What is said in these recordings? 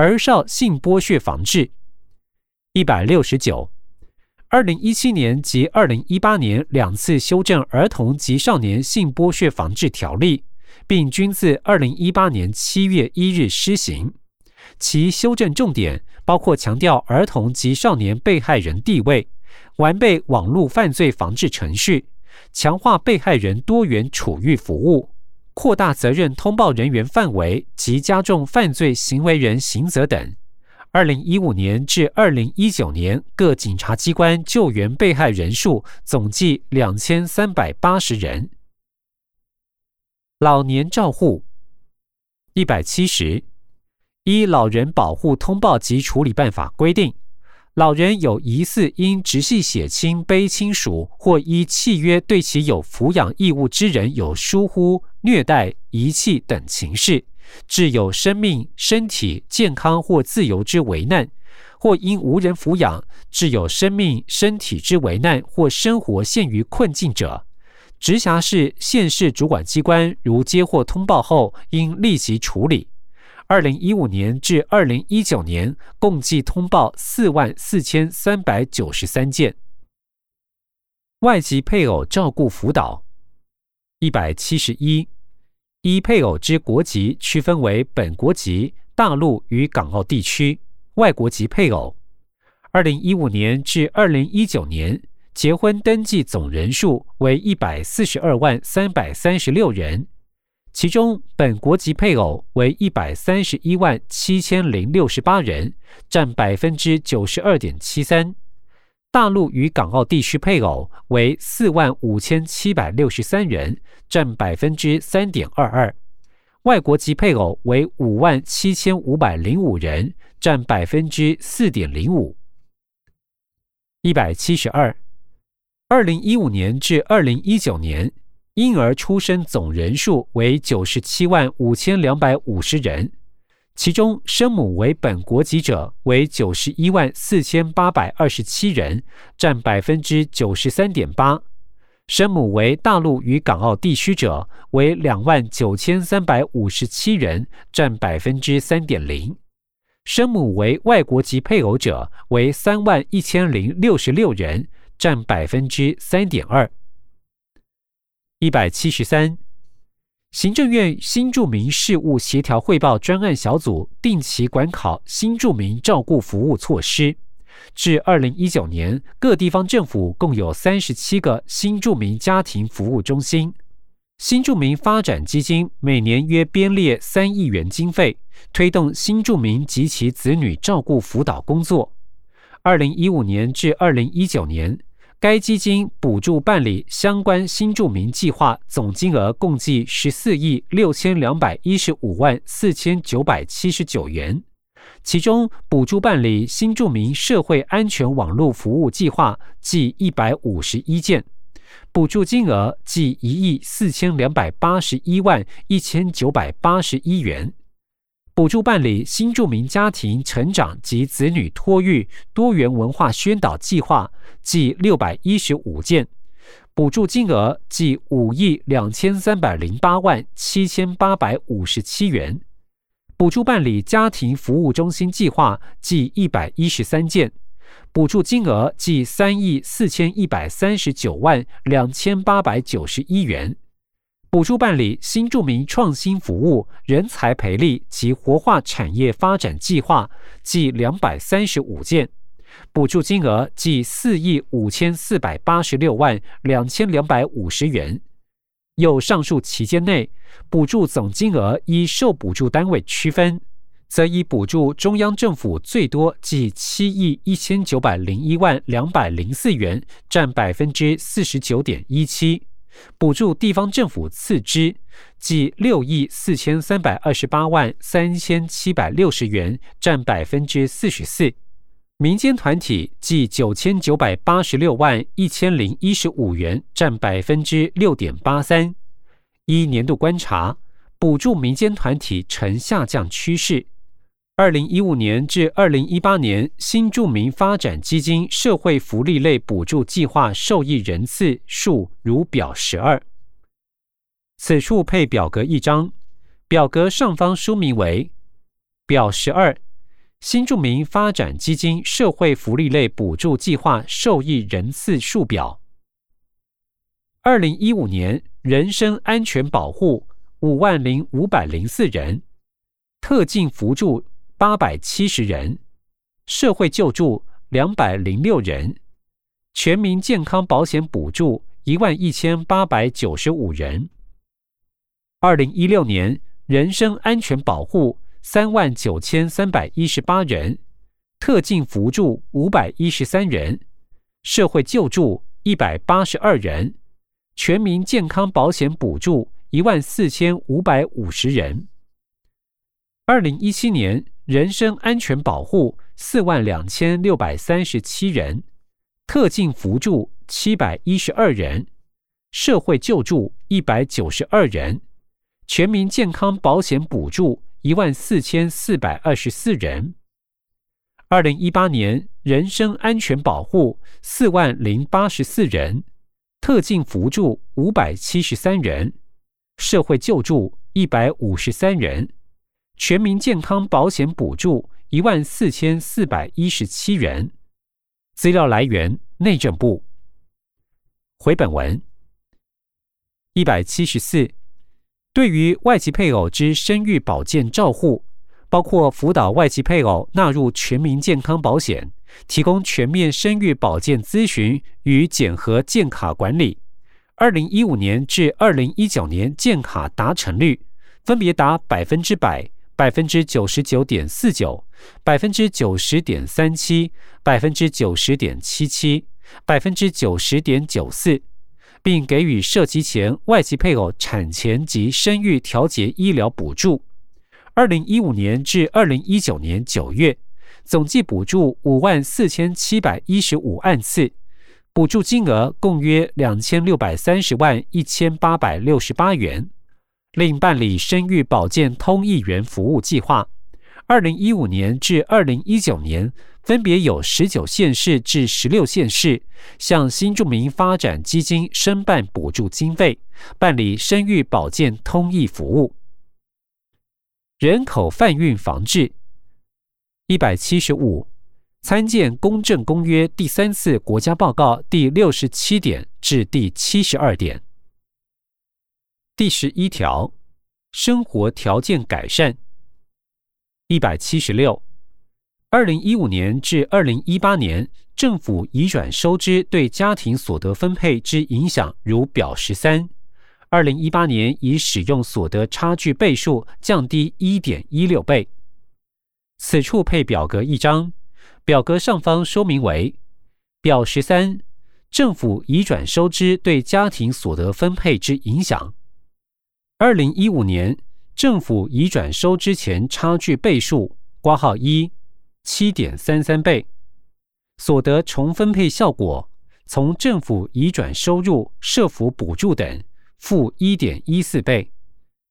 儿少性剥削防治。一百六十九，二零一七年及二零一八年两次修正儿童及少年性剥削防治条例，并均自二零一八年七月一日施行。其修正重点包括强调儿童及少年被害人地位，完备网络犯罪防治程序，强化被害人多元处遇服务，扩大责任通报人员范围及加重犯罪行为人刑责等。二零一五年至二零一九年，各警察机关救援被害人数总计两千三百八十人。老年照护一百七十，依《老人保护通报及处理办法》规定，老人有疑似因直系血亲、卑亲属或依契约对其有抚养义务之人有疏忽、虐待、遗弃等情事。致有生命、身体健康或自由之危难，或因无人抚养致有生命、身体之危难或生活陷于困境者，直辖市、县市主管机关如接获通报后，应立即处理。二零一五年至二零一九年，共计通报四万四千三百九十三件。外籍配偶照顾辅导一百七十一。依配偶之国籍区分为本国籍、大陆与港澳地区、外国籍配偶。二零一五年至二零一九年，结婚登记总人数为一百四十二万三百三十六人，其中本国籍配偶为一百三十一万七千零六十八人，占百分之九十二点七三。大陆与港澳地区配偶为四万五千七百六十三人，占百分之三点二二；外国籍配偶为五万七千五百零五人，占百分之四点零五。一百七十二，二零一五年至二零一九年，婴儿出生总人数为九十七万五千两百五十人。其中，生母为本国籍者为九十一万四千八百二十七人，占百分之九十三点八；生母为大陆与港澳地区者为两万九千三百五十七人，占百分之三点零；生母为外国籍配偶者为三万一千零六十六人，占百分之三点二。一百七十三。行政院新住民事务协调汇报专案小组定期管考新住民照顾服务措施。至二零一九年，各地方政府共有三十七个新住民家庭服务中心。新住民发展基金每年约编列三亿元经费，推动新住民及其子女照顾辅导工作。二零一五年至二零一九年。该基金补助办理相关新住民计划总金额共计十四亿六千两百一十五万四千九百七十九元，其中补助办理新住民社会安全网络服务计划计一百五十一件，补助金额计一亿四千两百八十一万一千九百八十一元。补助办理新住民家庭成长及子女托育多元文化宣导计划，计六百一十五件，补助金额计五亿两千三百零八万七千八百五十七元。补助办理家庭服务中心计划，计一百一十三件，补助金额计三亿四千一百三十九万两千八百九十一元。补助办理新住民创新服务、人才培力及活化产业发展计划，计两百三十五件，补助金额计四亿五千四百八十六万两千两百五十元。有上述期间内，补助总金额依受补助单位区分，则以补助中央政府最多，计七亿一千九百零一万两百零四元，占百分之四十九点一七。补助地方政府次之，计六亿四千三百二十八万三千七百六十元，占百分之四十四；民间团体计九千九百八十六万一千零一十五元，占百分之六点八三。一年度观察，补助民间团体呈下降趋势。二零一五年至二零一八年，新住民发展基金社会福利类补助计划受益人次数如表十二。此处配表格一张，表格上方书名为“表十二”，新住民发展基金社会福利类补助计划受益人次数表。二零一五年人身安全保护五万零五百零四人，特进扶助八百七十人，社会救助两百零六人，全民健康保险补助一万一千八百九十五人。二零一六年人身安全保护。三万九千三百一十八人，特进扶助五百一十三人，社会救助一百八十二人，全民健康保险补助一万四千五百五十人。二零一七年人身安全保护四万两千六百三十七人，特进扶助七百一十二人，社会救助一百九十二人，全民健康保险补助。一万四千四百二十四人。二零一八年人身安全保护四万零八十四人，特进扶助五百七十三人，社会救助一百五十三人，全民健康保险补助一万四千四百一十七人。资料来源：内政部。回本文一百七十四。对于外籍配偶之生育保健照护，包括辅导外籍配偶纳入全民健康保险，提供全面生育保健咨询与检核健卡管理。二零一五年至二零一九年健卡达成率分别达百分之百、百分之九十九点四九、百分之九十点三七、百分之九十点七七、百分之九十点九四。并给予涉及前外籍配偶产前及生育调节医疗补助。二零一五年至二零一九年九月，总计补助五万四千七百一十五万次，补助金额共约两千六百三十万一千八百六十八元。另办理生育保健通译员服务计划。二零一五年至二零一九年。分别有十九县市至十六县市向新住民发展基金申办补助经费，办理生育保健通译服务。人口贩运防治一百七十五，参见《公正公约》第三次国家报告第六十七点至第七十二点。第十一条，生活条件改善一百七十六。二零一五年至二零一八年，政府移转收支对家庭所得分配之影响，如表十三。二零一八年已使用所得差距倍数降低一点一六倍。此处配表格一张，表格上方说明为表十三：政府移转收支对家庭所得分配之影响。二零一五年政府移转收支前差距倍数挂号一。七点三三倍，所得重分配效果从政府移转收入、社福补助等负一点一四倍，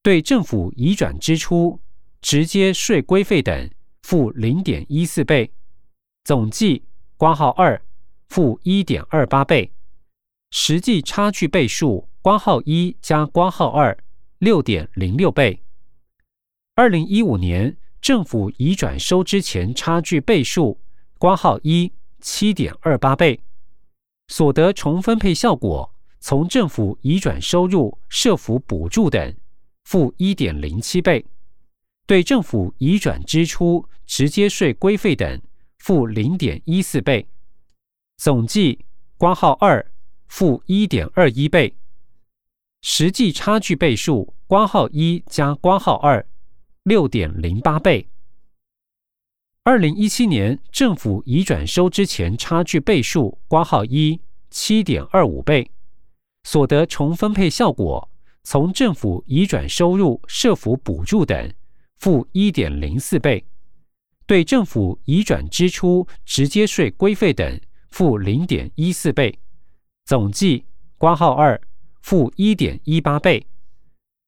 对政府移转支出、直接税规费等负零点一四倍，总计挂号二负一点二八倍，实际差距倍数挂号一加挂号二六点零六倍。二零一五年。政府移转收支前差距倍数挂号一七点二八倍，所得重分配效果从政府移转收入、社福补助等负一点零七倍，对政府移转支出、直接税规费等负零点一四倍，总计挂号二负一点二一倍，实际差距倍数挂号一加挂号二。六点零八倍。二零一七年政府移转收支前差距倍数挂号一七点二五倍，所得重分配效果从政府移转收入、社福补助等负一点零四倍，对政府移转支出、直接税规费等负零点一四倍，总计挂号二负一点一八倍，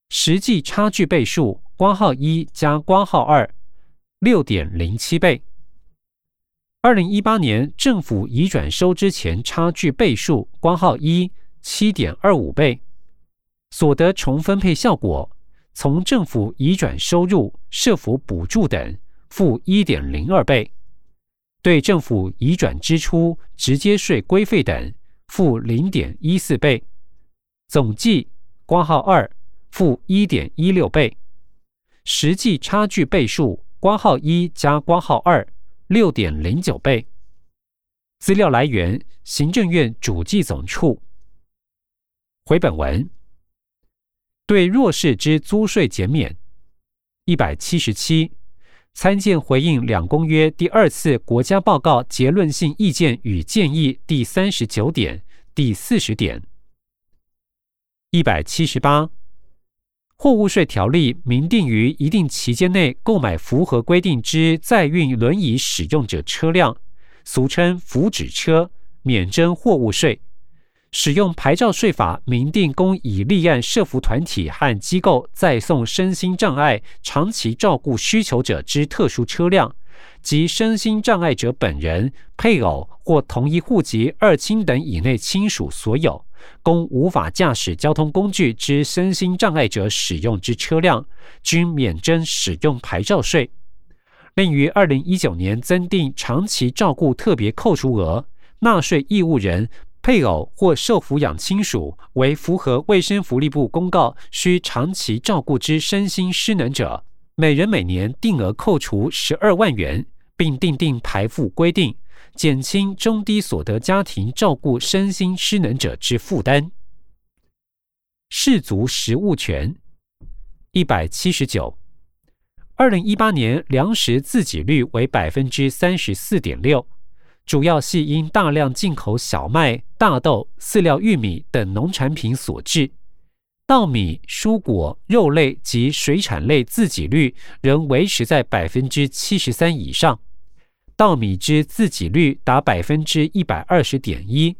实际差距倍数。光号一加光号二，六点零七倍。二零一八年政府移转收支前差距倍数光号一七点二五倍，所得重分配效果从政府移转收入、社福补助等负一点零二倍；对政府移转支出、直接税规费等，负零点一四倍。总计光号二负一点一六倍，实际差距倍数挂号一加挂号二六点零九倍。资料来源：行政院主计总处。回本文对弱势之租税减免一百七十七，参见回应两公约第二次国家报告结论性意见与建议第三十九点、第四十点。一百七十八，货物税条例明定于一定期间内购买符合规定之载运轮椅使用者车辆，俗称福祉车，免征货物税。使用牌照税法明定供已立案社服团体和机构再送身心障碍长期照顾需求者之特殊车辆。及身心障碍者本人、配偶或同一户籍二亲等以内亲属所有，供无法驾驶交通工具之身心障碍者使用之车辆，均免征使用牌照税。另于二零一九年增订长期照顾特别扣除额，纳税义务人、配偶或受抚养亲属为符合卫生福利部公告需长期照顾之身心失能者。每人每年定额扣除十二万元，并订定排付规定，减轻中低所得家庭照顾身心失能者之负担。氏族食物权一百七十九，二零一八年粮食自给率为百分之三十四点六，主要系因大量进口小麦、大豆、饲料玉米等农产品所致。稻米、蔬果、肉类及水产类自给率仍维持在百分之七十三以上，稻米之自给率达百分之一百二十点一，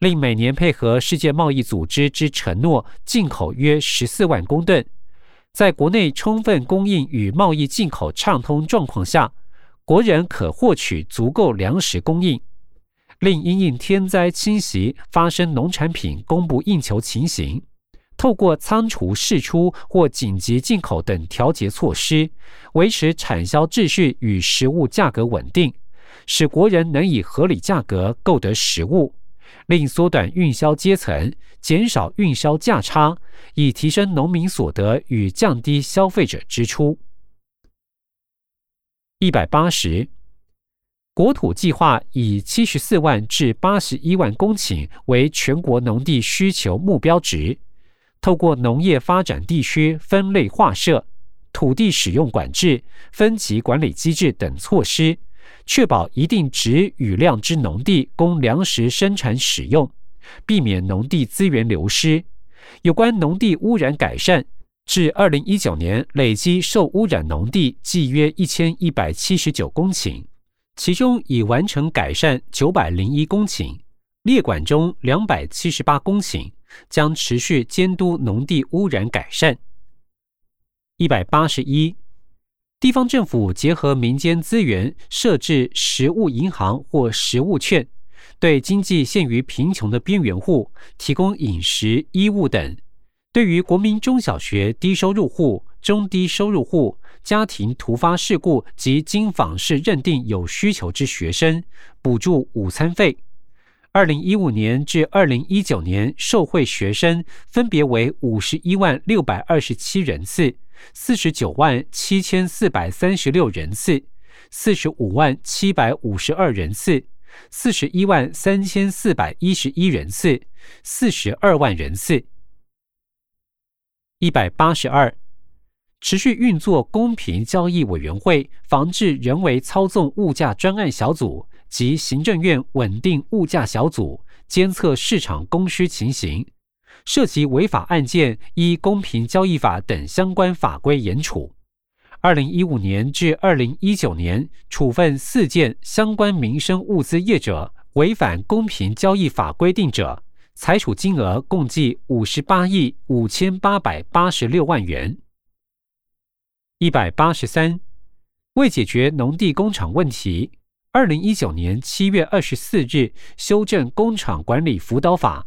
另每年配合世界贸易组织之承诺，进口约十四万公吨，在国内充分供应与贸易进口畅通状况下，国人可获取足够粮食供应。另因应天灾侵袭发生农产品供不应求情形。透过仓储释出或紧急进口等调节措施，维持产销秩序与食物价格稳定，使国人能以合理价格购得食物，另缩短运销阶层，减少运销价差，以提升农民所得与降低消费者支出。一百八十，国土计划以七十四万至八十一万公顷为全国农地需求目标值。透过农业发展地区分类划设、土地使用管制、分级管理机制等措施，确保一定值与量之农地供粮食生产使用，避免农地资源流失。有关农地污染改善，至二零一九年累积受污染农地计约一千一百七十九公顷，其中已完成改善九百零一公顷，列管中两百七十八公顷。将持续监督农地污染改善。一百八十一，地方政府结合民间资源，设置食物银行或食物券，对经济陷于贫穷的边缘户提供饮食、衣物等；对于国民中小学低收入户、中低收入户、家庭突发事故及经访视认定有需求之学生，补助午餐费。二零一五年至二零一九年受惠学生分别为五十一万六百二十七人次、四十九万七千四百三十六人次、四十五万七百五十二人次、四十一万三千四百一十一人次、四十二万人次。一百八十二，持续运作公平交易委员会，防治人为操纵物价专案小组。及行政院稳定物价小组监测市场供需情形，涉及违法案件依公平交易法等相关法规严处。二零一五年至二零一九年，处分四件相关民生物资业者违反公平交易法规定者，裁处金额共计五十八亿五千八百八十六万元。一百八十三，为解决农地工厂问题。二零一九年七月二十四日修正工厂管理辅导法，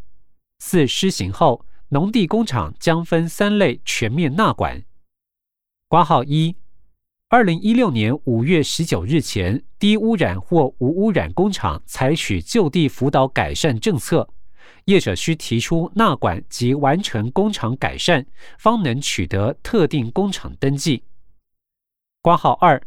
四施行后，农地工厂将分三类全面纳管。挂号一，二零一六年五月十九日前，低污染或无污染工厂采取就地辅导改善政策，业者需提出纳管及完成工厂改善，方能取得特定工厂登记。挂号二，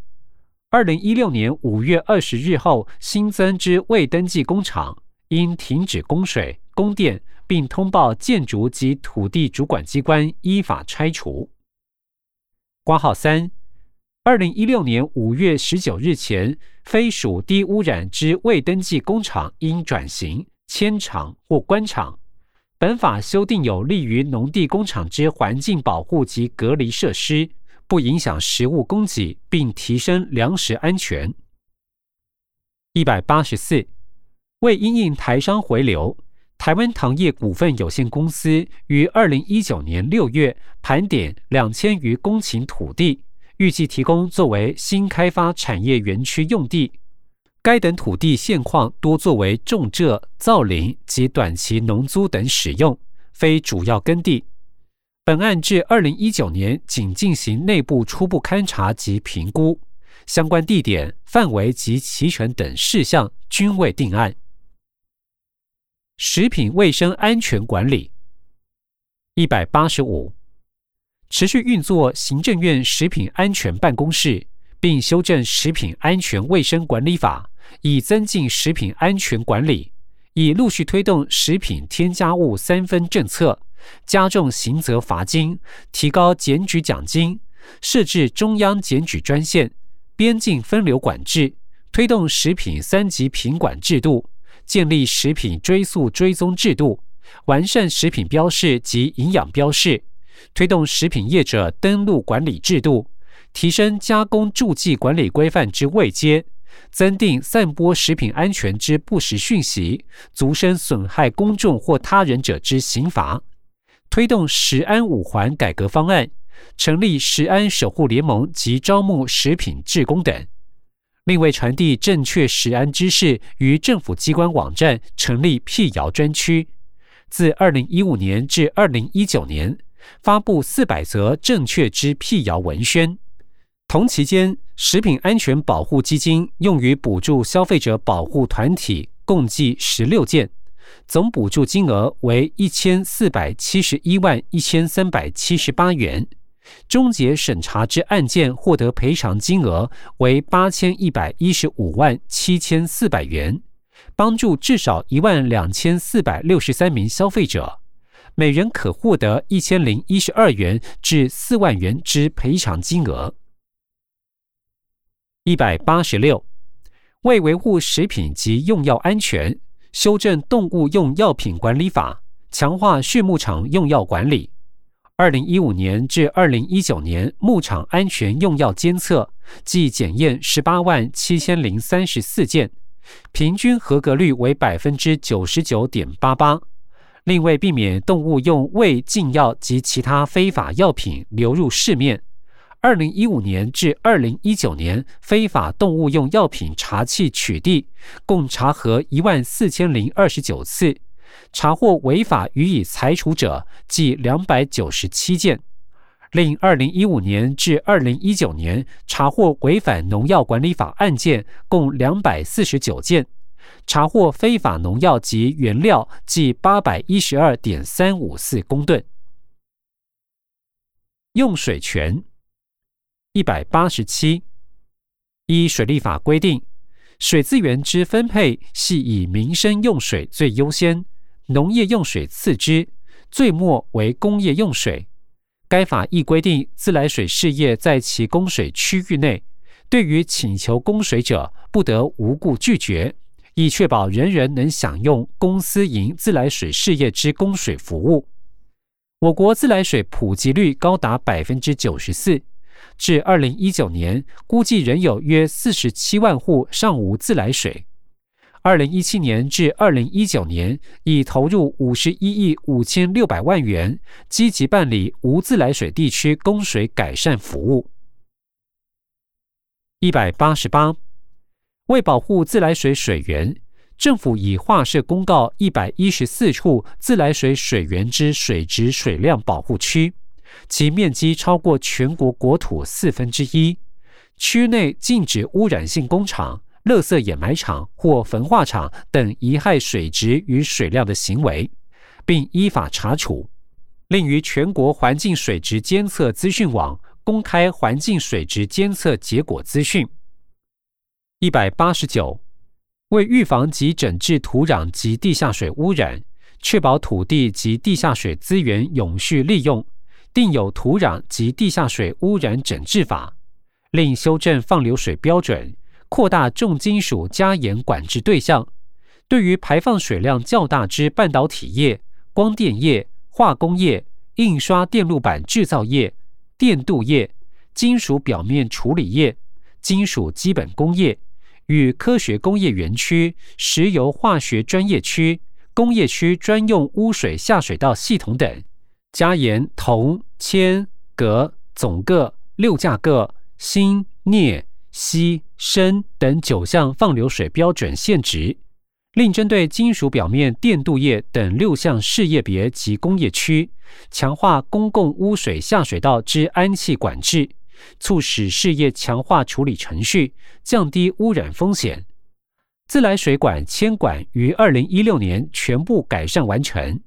二零一六年五月二十日后新增之未登记工厂，应停止供水、供电，并通报建筑及土地主管机关依法拆除。挂号三。二零一六年五月十九日前，非属低污染之未登记工厂，应转型迁厂或关厂。本法修订有利于农地工厂之环境保护及隔离设施，不影响食物供给，并提升粮食安全。一百八十四，为因应台商回流，台湾糖业股份有限公司于二零一九年六月盘点两千余公顷土地。预计提供作为新开发产业园区用地，该等土地现况多作为种蔗、造林及短期农租等使用，非主要耕地。本案至二零一九年仅进行内部初步勘查及评估，相关地点、范围及齐全等事项均未定案。食品卫生安全管理一百八十五。持续运作行政院食品安全办公室，并修正食品安全卫生管理法，以增进食品安全管理；以陆续推动食品添加物三分政策，加重刑责罚金，提高检举奖金，设置中央检举专线，边境分流管制，推动食品三级品管制度，建立食品追溯追踪制度，完善食品标示及营养标示。推动食品业者登录管理制度，提升加工助剂管理规范之位阶，增订散播食品安全之不实讯息，足生损害公众或他人者之刑罚。推动食安五环改革方案，成立食安守护联盟及招募食品志工等。另为传递正确食安知识，于政府机关网站成立辟谣专区。自二零一五年至二零一九年。发布四百则正确之辟谣文宣。同期间，食品安全保护基金用于补助消费者保护团体共计十六件，总补助金额为一千四百七十一万一千三百七十八元。终结审查之案件获得赔偿金额为八千一百一十五万七千四百元，帮助至少一万两千四百六十三名消费者。每人可获得一千零一十二元至四万元之赔偿金额。一百八十六，为维护食品及用药安全，修正动物用药品管理法，强化畜牧场用药管理。二零一五年至二零一九年牧场安全用药监测即检验十八万七千零三十四件，平均合格率为百分之九十九点八八。另为避免动物用未禁药及其他非法药品流入市面，二零一五年至二零一九年非法动物用药品查缉取缔共查核一万四千零二十九次，查获违法予以裁处者计两百九十七件。另二零一五年至二零一九年查获违反农药管理法案件共两百四十九件。查获非法农药及原料计八百一十二点三五四公吨。用水权一百八十七，依水利法规定，水资源之分配系以民生用水最优先，农业用水次之，最末为工业用水。该法亦规定，自来水事业在其供水区域内，对于请求供水者，不得无故拒绝。以确保人人能享用公私营自来水事业之供水服务。我国自来水普及率高达百分之九十四，至二零一九年，估计仍有约四十七万户尚无自来水。二零一七年至二零一九年，已投入五十一亿五千六百万元，积极办理无自来水地区供水改善服务。一百八十八。为保护自来水水源，政府已划设公告一百一十四处自来水水源之水质水量保护区，其面积超过全国国土四分之一。区内禁止污染性工厂、垃圾掩埋场或焚化厂等遗害水质与水量的行为，并依法查处。另于全国环境水质监测资讯网公开环境水质监测结果资讯。一百八十九，为预防及整治土壤及地下水污染，确保土地及地下水资源永续利用，定有土壤及地下水污染整治法。另修正放流水标准，扩大重金属加严管制对象。对于排放水量较大之半导体业、光电业、化工业、印刷电路板制造业、电镀业、金属表面处理业、金属基本工业与科学工业园区、石油化学专业区、工业区专用污水下水道系统等，加严铜、铅、镉总铬六价铬。锌、镍、锡、砷等九项放流水标准限值，另针对金属表面电镀液等六项事业别及工业区，强化公共污水下水道之氨气管制，促使事业强化处理程序，降低污染风险。自来水管铅管于二零一六年全部改善完成。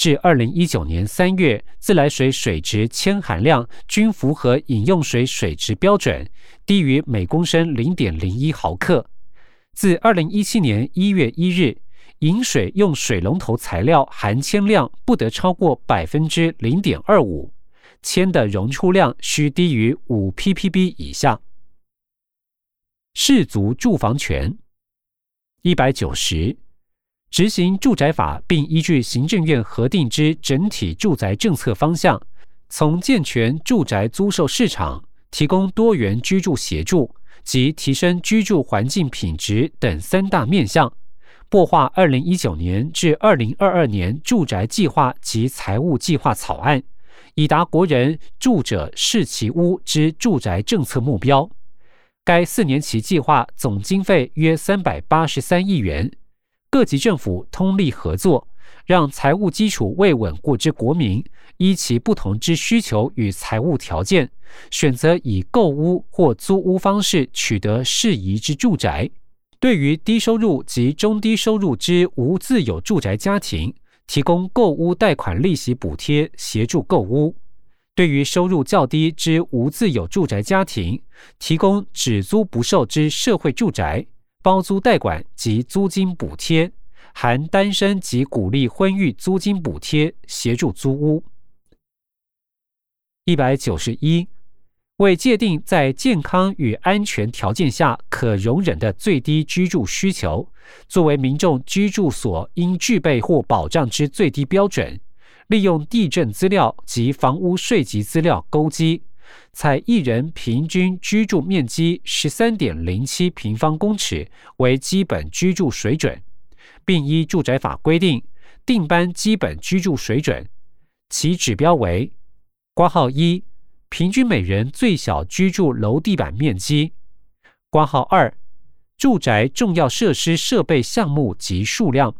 至二零一九年三月，自来水水质铅含量均符合饮用水水质标准，低于每公升零点零一毫克。自二零一七年一月一日，饮水用水龙头材料含铅量不得超过百分之零点二五，铅的溶出量需低于五 ppb 以下。氏族住房权一百九十。执行住宅法，并依据行政院核定之整体住宅政策方向，从健全住宅租售市场、提供多元居住协助及提升居住环境品质等三大面向，擘画二零一九年至二零二二年住宅计划及财务计划草案，以达国人住者适其屋之住宅政策目标。该四年期计划总经费约三百八十三亿元。各级政府通力合作，让财务基础未稳固之国民，依其不同之需求与财务条件，选择以购屋或租屋方式取得适宜之住宅。对于低收入及中低收入之无自有住宅家庭，提供购屋贷款利息补贴，协助购屋；对于收入较低之无自有住宅家庭，提供只租不售之社会住宅。包租代管及租金补贴，含单身及鼓励婚育租金补贴，协助租屋。一百九十一，为界定在健康与安全条件下可容忍的最低居住需求，作为民众居住所应具备或保障之最低标准，利用地震资料及房屋税级资料勾稽。采一人平均居住面积十三点零七平方公尺为基本居住水准，并依住宅法规定定班基本居住水准，其指标为：挂号一，平均每人最小居住楼地板面积；挂号二，住宅重要设施设备项目及数量。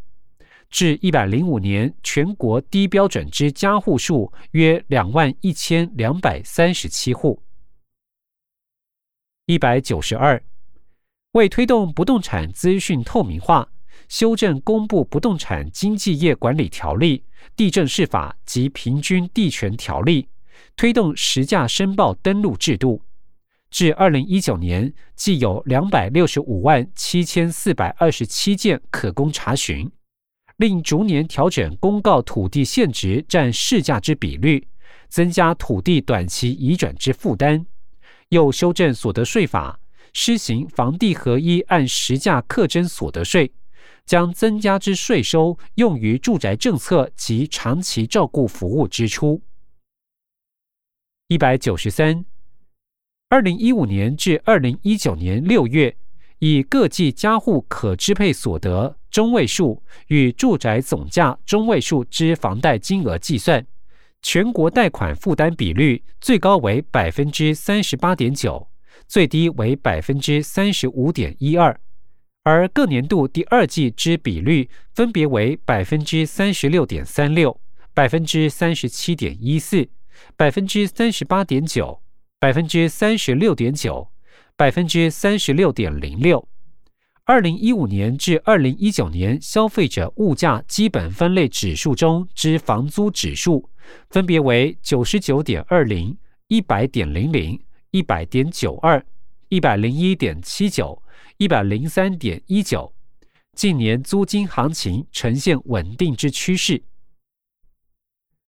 至一百零五年，全国低标准之家户数约两万一千两百三十七户。一百九十二，为推动不动产资讯透明化，修正公布不动产经纪业管理条例、地政事法及平均地权条例，推动实价申报登录制度。至二零一九年，既有两百六十五万七千四百二十七件可供查询。另逐年调整公告土地现值占市价之比率，增加土地短期移转之负担；又修正所得税法，施行房地合一按实价课征所得税，将增加之税收用于住宅政策及长期照顾服务支出。一百九十三，二零一五年至二零一九年六月。以各计家户可支配所得中位数与住宅总价中位数之房贷金额计算，全国贷款负担比率最高为百分之三十八点九，最低为百分之三十五点一二，而各年度第二季之比率分别为百分之三十六点三六、百分之三十七点一四、百分之三十八点九、百分之三十六点九。百分之三十六点零六。二零一五年至二零一九年消费者物价基本分类指数中之房租指数，分别为九十九点二零、一百点零零、一百点九二、一百零一点七九、一百零三点一九。近年租金行情呈现稳定之趋势。